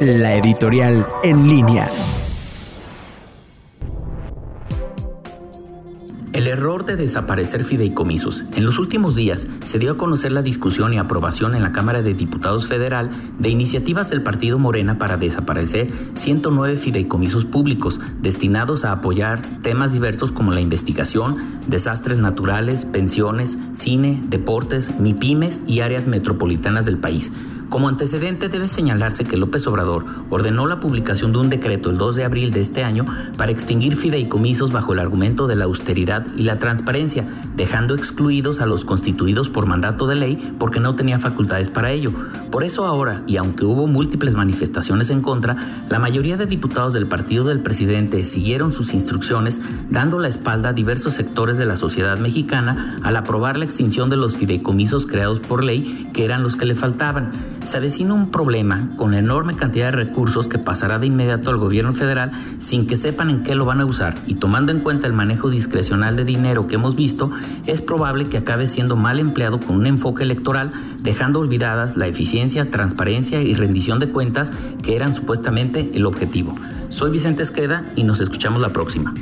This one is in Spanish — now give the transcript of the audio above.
la editorial en línea. El error de desaparecer fideicomisos. En los últimos días se dio a conocer la discusión y aprobación en la Cámara de Diputados Federal de iniciativas del Partido Morena para desaparecer 109 fideicomisos públicos destinados a apoyar temas diversos como la investigación, desastres naturales, pensiones, cine, deportes, MIPIMES y áreas metropolitanas del país como antecedente debe señalarse que López Obrador ordenó la publicación de un decreto el 2 de abril de este año para extinguir fideicomisos bajo el argumento de la austeridad y la transparencia, dejando excluidos a los constituidos por mandato de ley porque no tenía facultades para ello. Por eso ahora, y aunque hubo múltiples manifestaciones en contra, la mayoría de diputados del partido del presidente siguieron sus instrucciones, dando la espalda a diversos sectores de la sociedad mexicana al aprobar la extinción de los fideicomisos creados por ley, que eran los que le faltaban. Se avecina un problema con la enorme cantidad de recursos que pasará de inmediato al gobierno federal sin que sepan en qué lo van a usar. Y tomando en cuenta el manejo discrecional de dinero que hemos visto, es probable que acabe siendo mal empleado con un enfoque electoral, dejando olvidadas la eficiencia, transparencia y rendición de cuentas que eran supuestamente el objetivo. Soy Vicente Esqueda y nos escuchamos la próxima.